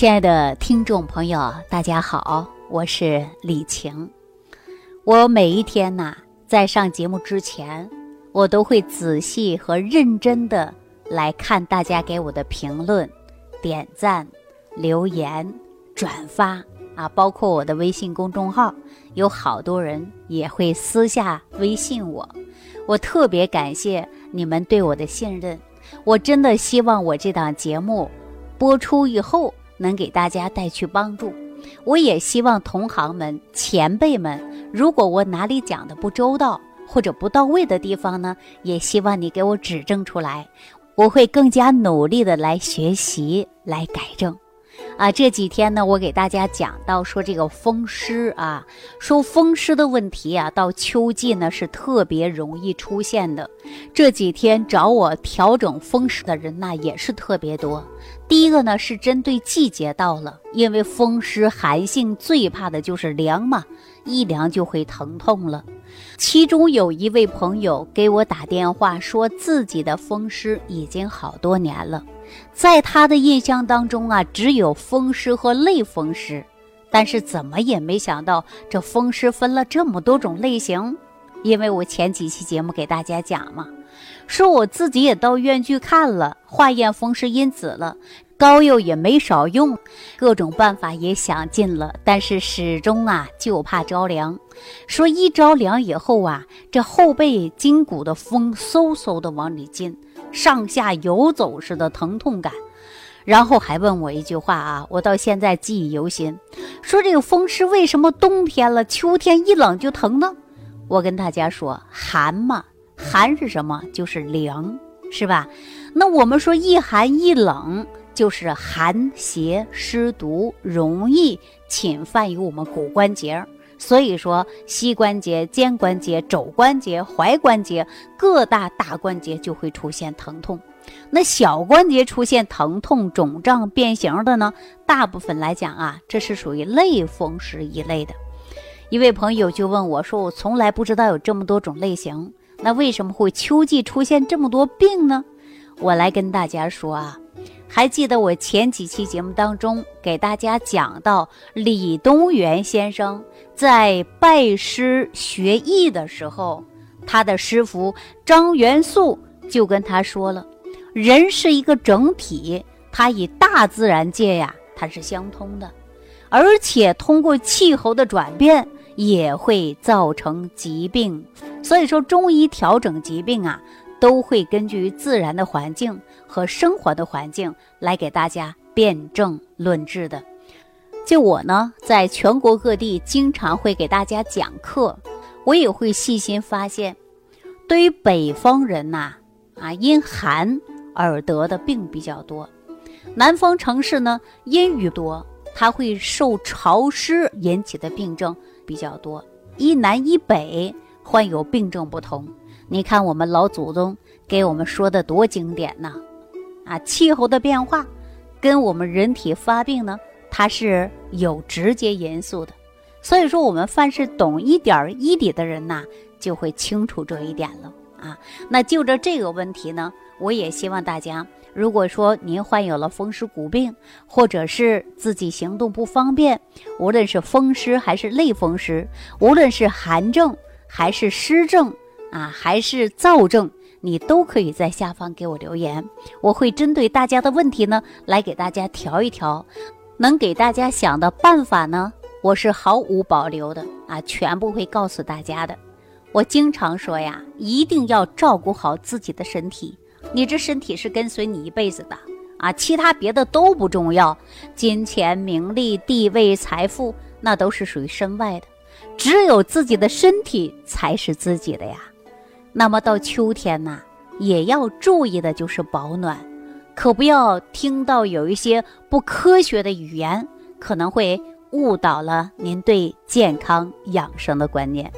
亲爱的听众朋友，大家好，我是李晴。我每一天呐，在上节目之前，我都会仔细和认真的来看大家给我的评论、点赞、留言、转发啊，包括我的微信公众号，有好多人也会私下微信我，我特别感谢你们对我的信任。我真的希望我这档节目播出以后能给大家带去帮助。我也希望同行们、前辈们，如果我哪里讲的不周到或者不到位的地方呢，也希望你给我指正出来，我会更加努力的来学习、来改正。啊，这几天呢，我给大家讲到说这个风湿啊，说风湿的问题啊，到秋季呢是特别容易出现的。这几天找我调整风湿的人呢也是特别多。第一个呢是针对季节到了，因为风湿寒性最怕的就是凉嘛，一凉就会疼痛了。其中有一位朋友给我打电话说自己的风湿已经好多年了。在他的印象当中啊，只有风湿和类风湿，但是怎么也没想到这风湿分了这么多种类型。因为我前几期节目给大家讲嘛，说我自己也到医院去看了，化验风湿因子了，膏药也没少用，各种办法也想尽了，但是始终啊就怕着凉。说一着凉以后啊，这后背筋骨的风嗖嗖的往里进。上下游走似的疼痛感，然后还问我一句话啊，我到现在记忆犹新，说这个风湿为什么冬天了，秋天一冷就疼呢？我跟大家说，寒嘛，寒是什么？就是凉，是吧？那我们说一寒一冷，就是寒邪湿毒容易侵犯于我们骨关节。所以说，膝关节、肩关节、肘关节、踝关节各大大关节就会出现疼痛。那小关节出现疼痛、肿胀、变形的呢？大部分来讲啊，这是属于类风湿一类的。一位朋友就问我说：“我从来不知道有这么多种类型，那为什么会秋季出现这么多病呢？”我来跟大家说啊。还记得我前几期节目当中给大家讲到，李东垣先生在拜师学艺的时候，他的师傅张元素就跟他说了：“人是一个整体，它与大自然界呀，它是相通的，而且通过气候的转变也会造成疾病。所以说，中医调整疾病啊。”都会根据自然的环境和生活的环境来给大家辨证论治的。就我呢，在全国各地经常会给大家讲课，我也会细心发现，对于北方人呐，啊，因寒而得的病比较多；南方城市呢，阴雨多，它会受潮湿引起的病症比较多。一南一北患有病症不同。你看，我们老祖宗给我们说的多经典呐！啊，气候的变化跟我们人体发病呢，它是有直接因素的。所以说，我们凡是懂一点医理的人呐，就会清楚这一点了啊。那就着这个问题呢，我也希望大家，如果说您患有了风湿骨病，或者是自己行动不方便，无论是风湿还是类风湿，无论是寒症还是湿症。啊，还是燥症，你都可以在下方给我留言，我会针对大家的问题呢，来给大家调一调，能给大家想的办法呢，我是毫无保留的啊，全部会告诉大家的。我经常说呀，一定要照顾好自己的身体，你这身体是跟随你一辈子的啊，其他别的都不重要，金钱、名利、地位、财富，那都是属于身外的，只有自己的身体才是自己的呀。那么到秋天呢，也要注意的就是保暖，可不要听到有一些不科学的语言，可能会误导了您对健康养生的观念。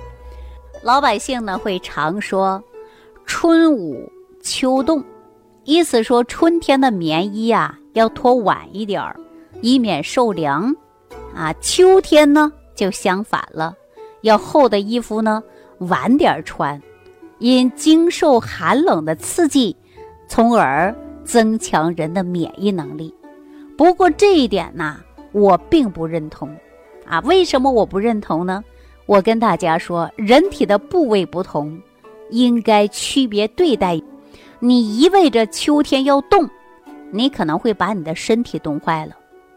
老百姓呢会常说“春捂秋冻”，意思说春天的棉衣啊要脱晚一点儿，以免受凉；啊，秋天呢就相反了，要厚的衣服呢晚点穿。因经受寒冷的刺激，从而增强人的免疫能力。不过这一点呢，我并不认同，啊，为什么我不认同呢？我跟大家说，人体的部位不同，应该区别对待。你一味着秋天要动，你可能会把你的身体冻坏了，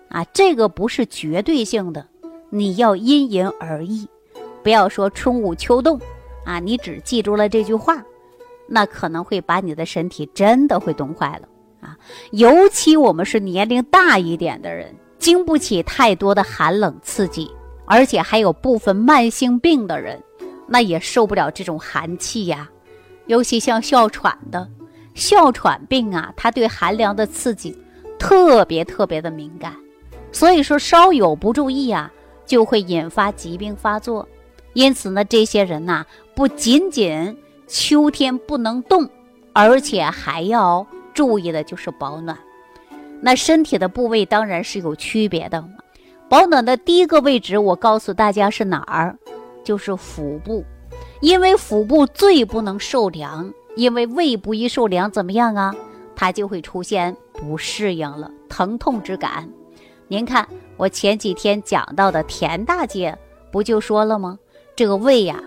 啊，这个不是绝对性的，你要因人而异，不要说春捂秋冻，啊，你只记住了这句话，那可能会把你的身体真的会冻坏了，啊，尤其我们是年龄大一点的人，经不起太多的寒冷刺激，而且还有部分慢性病的人，那也受不了这种寒气呀，尤其像哮喘的。哮喘病啊，它对寒凉的刺激特别特别的敏感，所以说稍有不注意啊，就会引发疾病发作。因此呢，这些人呐，不仅仅秋天不能动，而且还要注意的就是保暖。那身体的部位当然是有区别的，保暖的第一个位置，我告诉大家是哪儿，就是腹部，因为腹部最不能受凉。因为胃部一受凉，怎么样啊？它就会出现不适应了，疼痛之感。您看，我前几天讲到的田大姐不就说了吗？这个胃呀，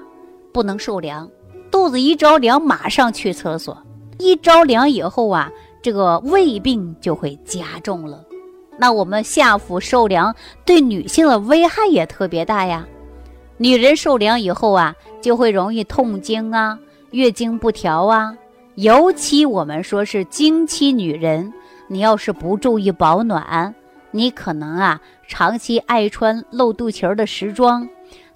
不能受凉，肚子一着凉，马上去厕所。一着凉以后啊，这个胃病就会加重了。那我们下腹受凉，对女性的危害也特别大呀。女人受凉以后啊，就会容易痛经啊。月经不调啊，尤其我们说是经期女人，你要是不注意保暖，你可能啊长期爱穿露肚脐儿的时装，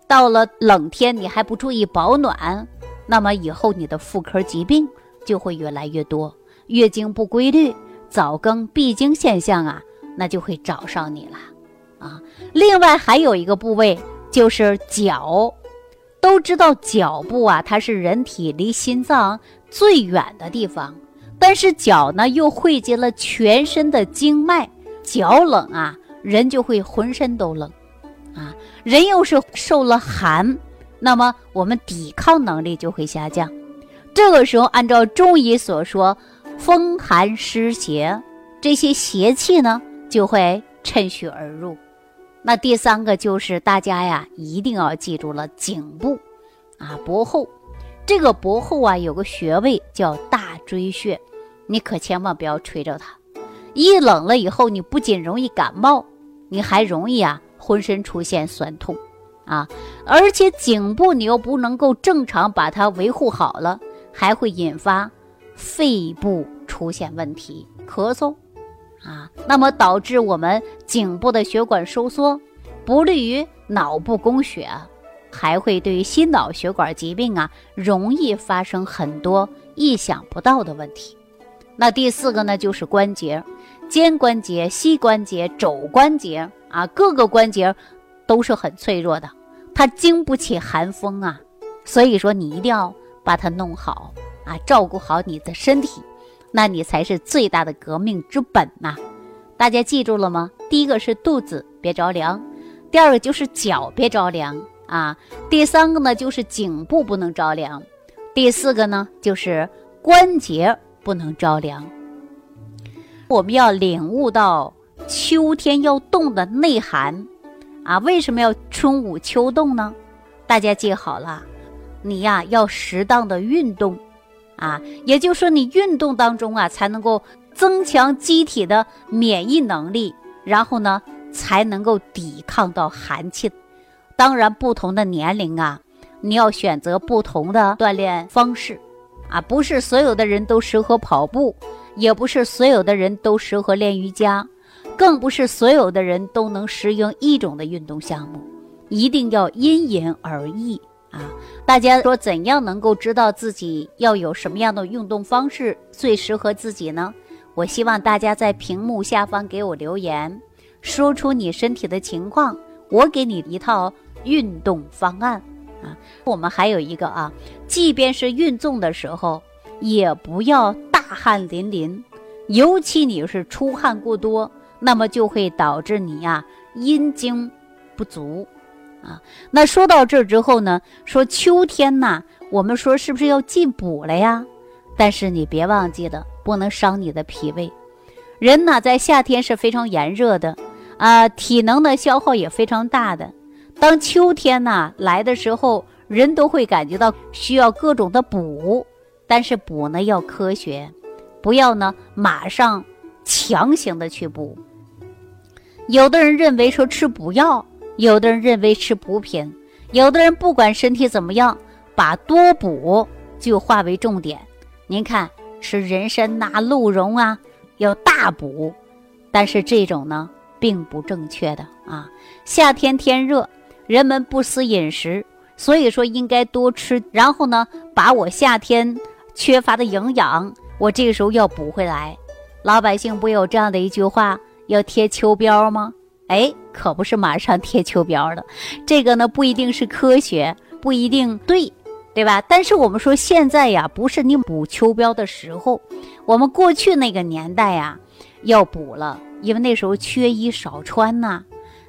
到了冷天你还不注意保暖，那么以后你的妇科疾病就会越来越多，月经不规律、早更、闭经现象啊，那就会找上你了啊。另外还有一个部位就是脚。都知道脚部啊，它是人体离心脏最远的地方，但是脚呢又汇集了全身的经脉，脚冷啊，人就会浑身都冷，啊，人又是受了寒，那么我们抵抗能力就会下降。这个时候，按照中医所说，风寒湿邪，这些邪气呢就会趁虚而入。那第三个就是大家呀，一定要记住了颈部，啊，脖后，这个脖后啊有个穴位叫大椎穴，你可千万不要吹着它，一冷了以后，你不仅容易感冒，你还容易啊浑身出现酸痛，啊，而且颈部你又不能够正常把它维护好了，还会引发肺部出现问题，咳嗽。啊，那么导致我们颈部的血管收缩，不利于脑部供血，还会对于心脑血管疾病啊，容易发生很多意想不到的问题。那第四个呢，就是关节，肩关节、膝关节、肘关节啊，各个关节都是很脆弱的，它经不起寒风啊，所以说你一定要把它弄好啊，照顾好你的身体。那你才是最大的革命之本呐！大家记住了吗？第一个是肚子别着凉，第二个就是脚别着凉啊，第三个呢就是颈部不能着凉，第四个呢就是关节不能着凉。我们要领悟到秋天要动的内涵啊！为什么要春捂秋冻呢？大家记好了，你呀要适当的运动。啊，也就是说，你运动当中啊，才能够增强机体的免疫能力，然后呢，才能够抵抗到寒气。当然，不同的年龄啊，你要选择不同的锻炼方式，啊，不是所有的人都适合跑步，也不是所有的人都适合练瑜伽，更不是所有的人都能适应一种的运动项目，一定要因人而异。啊，大家说怎样能够知道自己要有什么样的运动方式最适合自己呢？我希望大家在屏幕下方给我留言，说出你身体的情况，我给你一套运动方案。啊，我们还有一个啊，即便是运动的时候，也不要大汗淋漓，尤其你是出汗过多，那么就会导致你呀阴经不足。啊，那说到这儿之后呢，说秋天呐，我们说是不是要进补了呀？但是你别忘记了，不能伤你的脾胃。人呢在夏天是非常炎热的，啊，体能的消耗也非常大的。当秋天呢来的时候，人都会感觉到需要各种的补，但是补呢要科学，不要呢马上强行的去补。有的人认为说吃补药，有的人认为吃补品，有的人不管身体怎么样，把多补就化为重点。您看吃人参呐、鹿茸啊，要大补，但是这种呢并不正确的啊。夏天天热，人们不思饮食，所以说应该多吃，然后呢把我夏天缺乏的营养，我这个时候要补回来。老百姓不有这样的一句话？要贴秋膘吗？哎，可不是马上贴秋膘的，这个呢不一定是科学，不一定对，对吧？但是我们说现在呀，不是你补秋膘的时候。我们过去那个年代呀，要补了，因为那时候缺衣少穿呐。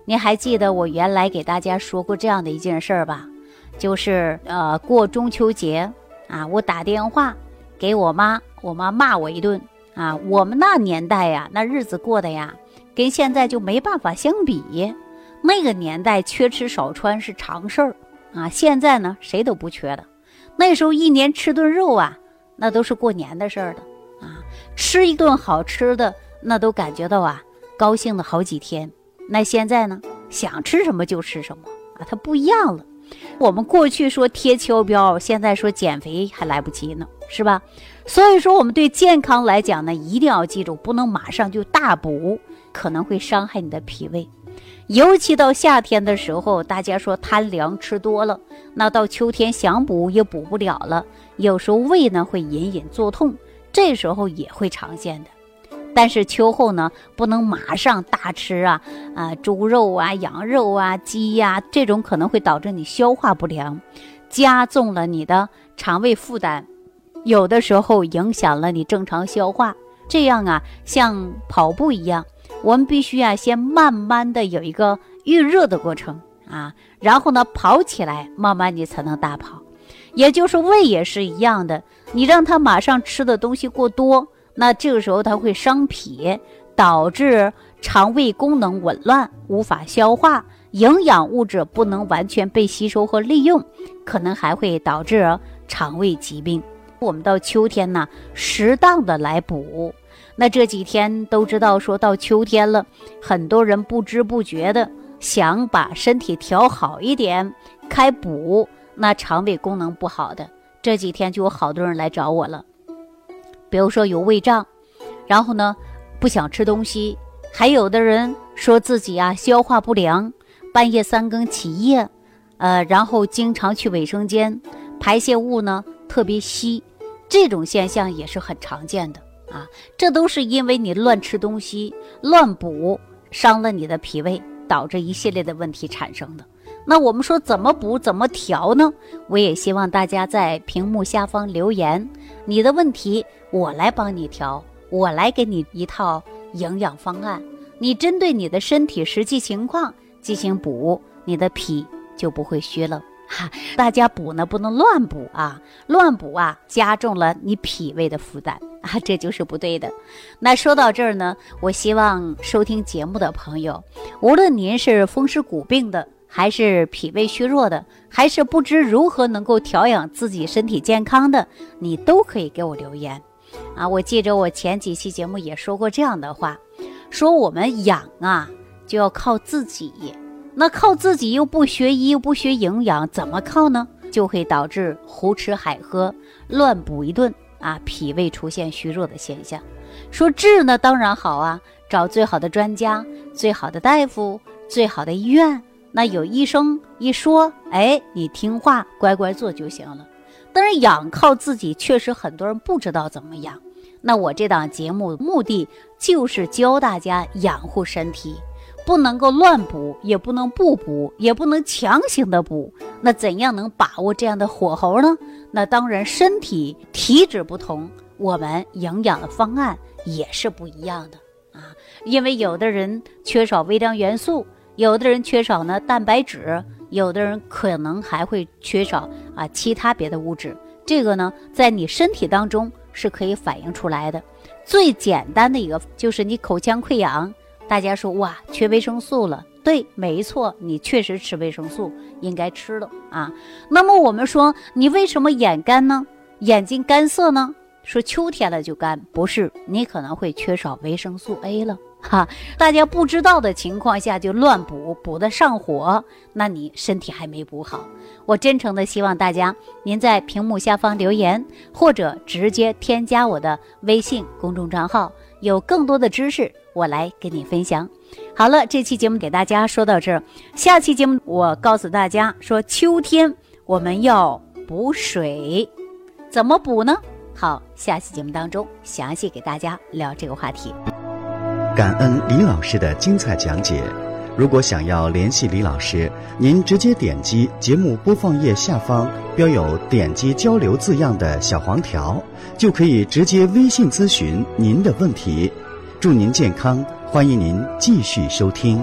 您还记得我原来给大家说过这样的一件事儿吧？就是呃，过中秋节啊，我打电话给我妈，我妈骂我一顿啊。我们那年代呀，那日子过的呀。跟现在就没办法相比，那个年代缺吃少穿是常事儿啊。现在呢，谁都不缺的。那时候一年吃顿肉啊，那都是过年的事儿的啊。吃一顿好吃的，那都感觉到啊高兴的好几天。那现在呢，想吃什么就吃什么啊，它不一样了。我们过去说贴秋膘，现在说减肥还来不及呢，是吧？所以说，我们对健康来讲呢，一定要记住，不能马上就大补。可能会伤害你的脾胃，尤其到夏天的时候，大家说贪凉吃多了，那到秋天想补也补不了了。有时候胃呢会隐隐作痛，这时候也会常见的。但是秋后呢，不能马上大吃啊啊，猪肉啊、羊肉啊、鸡呀，这种可能会导致你消化不良，加重了你的肠胃负担，有的时候影响了你正常消化。这样啊，像跑步一样。我们必须啊，先慢慢的有一个预热的过程啊，然后呢跑起来，慢慢你才能大跑。也就是胃也是一样的，你让他马上吃的东西过多，那这个时候他会伤脾，导致肠胃功能紊乱，无法消化，营养物质不能完全被吸收和利用，可能还会导致肠胃疾病。我们到秋天呢，适当的来补。那这几天都知道，说到秋天了，很多人不知不觉的想把身体调好一点，开补。那肠胃功能不好的，这几天就有好多人来找我了。比如说有胃胀，然后呢不想吃东西，还有的人说自己啊消化不良，半夜三更起夜，呃，然后经常去卫生间，排泄物呢特别稀，这种现象也是很常见的。啊，这都是因为你乱吃东西、乱补，伤了你的脾胃，导致一系列的问题产生的。那我们说怎么补、怎么调呢？我也希望大家在屏幕下方留言，你的问题我来帮你调，我来给你一套营养方案，你针对你的身体实际情况进行补，你的脾就不会虚了。哈，大家补呢不能乱补啊，乱补啊加重了你脾胃的负担。啊，这就是不对的。那说到这儿呢，我希望收听节目的朋友，无论您是风湿骨病的，还是脾胃虚弱的，还是不知如何能够调养自己身体健康的，你都可以给我留言。啊，我记着我前几期节目也说过这样的话，说我们养啊就要靠自己，那靠自己又不学医又不学营养，怎么靠呢？就会导致胡吃海喝，乱补一顿。啊，脾胃出现虚弱的现象，说治呢当然好啊，找最好的专家、最好的大夫、最好的医院。那有医生一说，哎，你听话乖乖做就行了。但是养靠自己，确实很多人不知道怎么养。那我这档节目目的就是教大家养护身体。不能够乱补，也不能不补，也不能强行的补。那怎样能把握这样的火候呢？那当然，身体体质不同，我们营养的方案也是不一样的啊。因为有的人缺少微量元素，有的人缺少呢蛋白质，有的人可能还会缺少啊其他别的物质。这个呢，在你身体当中是可以反映出来的。最简单的一个就是你口腔溃疡，大家说哇缺维生素了，对，没错，你确实吃维生素应该吃的啊。那么我们说你为什么眼干呢？眼睛干涩呢？说秋天了就干，不是你可能会缺少维生素 A 了哈。大家不知道的情况下就乱补，补的上火，那你身体还没补好。我真诚的希望大家，您在屏幕下方留言，或者直接添加我的微信公众账号，有更多的知识我来跟你分享。好了，这期节目给大家说到这儿，下期节目我告诉大家说，秋天我们要补水，怎么补呢？好，下期节目当中详细给大家聊这个话题。感恩李老师的精彩讲解。如果想要联系李老师，您直接点击节目播放页下方标有“点击交流”字样的小黄条，就可以直接微信咨询您的问题。祝您健康，欢迎您继续收听。